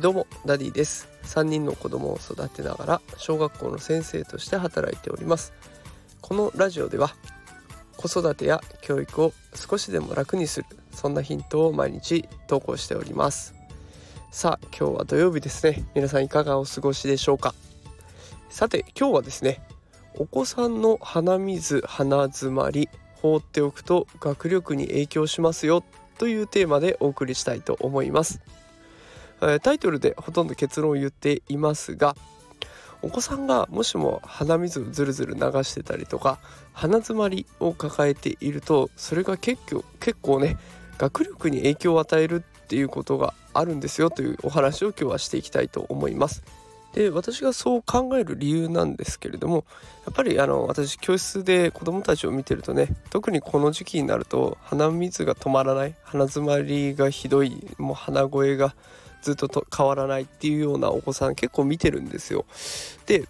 どうもダディです。3人の子供を育てながら小学校の先生として働いております。このラジオでは子育てや教育を少しでも楽にするそんなヒントを毎日投稿しております。さあ今日は土曜日ですね。皆さんいかがお過ごしでしょうか。さて今日はですねお子さんの鼻水鼻づまり放っておくと学力に影響しますよというテーマでお送りしたいと思いますタイトルでほとんど結論を言っていますがお子さんがもしも鼻水をずるずる流してたりとか鼻づまりを抱えているとそれが結構結構ね学力に影響を与えるっていうことがあるんですよというお話を今日はしていきたいと思います。で私がそう考える理由なんですけれどもやっぱりあの私教室で子どもたちを見てるとね特にこの時期になると鼻水が止まらない鼻づまりがひどいもう鼻声がずっとと変わらないっていうようなお子さん結構見てるんですよ。で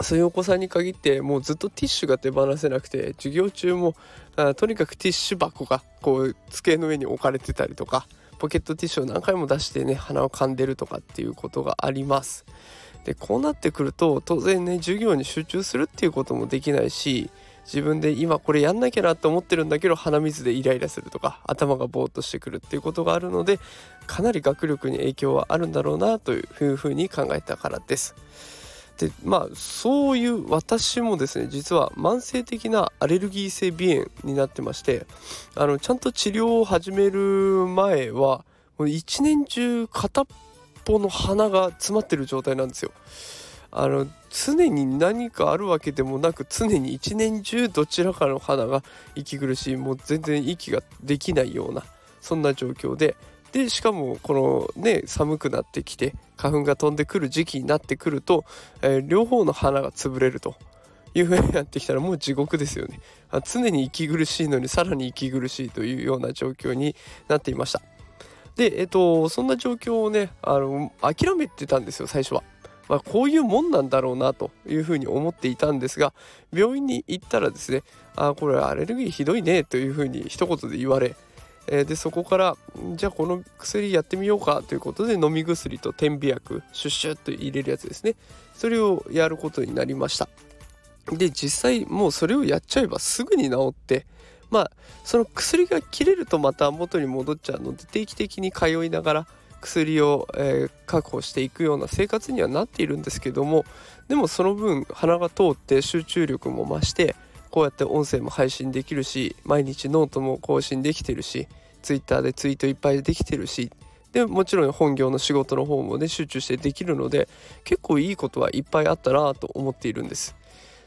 そういうお子さんに限ってもうずっとティッシュが手放せなくて授業中もあとにかくティッシュ箱がこう机の上に置かれてたりとかポケットティッシュを何回も出してね鼻をかんでるとかっていうことがあります。でこうなってくると当然ね授業に集中するっていうこともできないし自分で今これやんなきゃなって思ってるんだけど鼻水でイライラするとか頭がぼーっとしてくるっていうことがあるのでかなり学力に影響はあるんだろうなというふうに考えたからです。でまあそういう私もですね実は慢性的なアレルギー性鼻炎になってましてあのちゃんと治療を始める前はもう一年中片っぽの鼻が詰まってる状態なんですよ。あの常に何かあるわけでもなく常に一年中どちらかの花が息苦しいもう全然息ができないようなそんな状況ででしかもこのね寒くなってきて花粉が飛んでくる時期になってくると、えー、両方の花が潰れると。いう風になってきたらもう地獄ですよね。常に息苦しいのにさらに息苦しいというような状況になっていました。でえっとそんな状況をねあの諦めてたんですよ最初は。まあ、こういうもんなんだろうなというふうに思っていたんですが病院に行ったらですねあこれアレルギーひどいねというふうに一言で言われえでそこからじゃあこの薬やってみようかということで飲み薬と点鼻薬シュッシュッと入れるやつですね。それをやることになりました。で実際もうそれをやっちゃえばすぐに治ってまあその薬が切れるとまた元に戻っちゃうので定期的に通いながら薬を、えー、確保していくような生活にはなっているんですけどもでもその分鼻が通って集中力も増してこうやって音声も配信できるし毎日ノートも更新できてるし Twitter でツイートいっぱいできてるしでもちろん本業の仕事の方もね集中してできるので結構いいことはいっぱいあったなと思っているんです。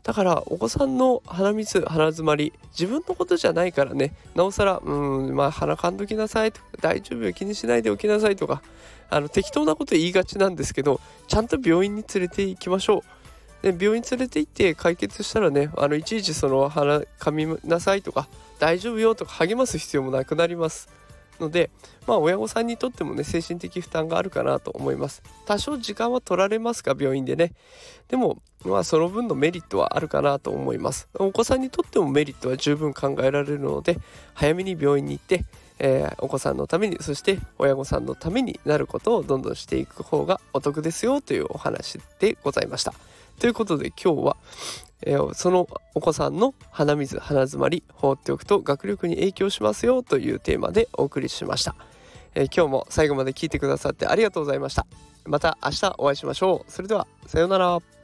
だからお子さんの鼻水鼻づまり自分のことじゃないからねなおさらうんまあ鼻かんどきなさいとか大丈夫よ気にしないでおきなさいとかあの適当なこと言いがちなんですけどちゃんと病院に連れて行きましょう。で病院連れて行って解決したらねあのいちいちその鼻かみなさいとか大丈夫よとか励ます必要もなくなります。のでまあ親御さんにとってもね精神的負担があるかなと思います多少時間は取られますか病院でねでもまあその分のメリットはあるかなと思いますお子さんにとってもメリットは十分考えられるので早めに病院に行ってえー、お子さんのためにそして親御さんのためになることをどんどんしていく方がお得ですよというお話でございました。ということで今日は、えー、そのお子さんの鼻水鼻づまり放っておくと学力に影響しますよというテーマでお送りしました、えー、今日も最後まで聞いてくださってありがとうございました。また明日お会いしましょう。それではさようなら。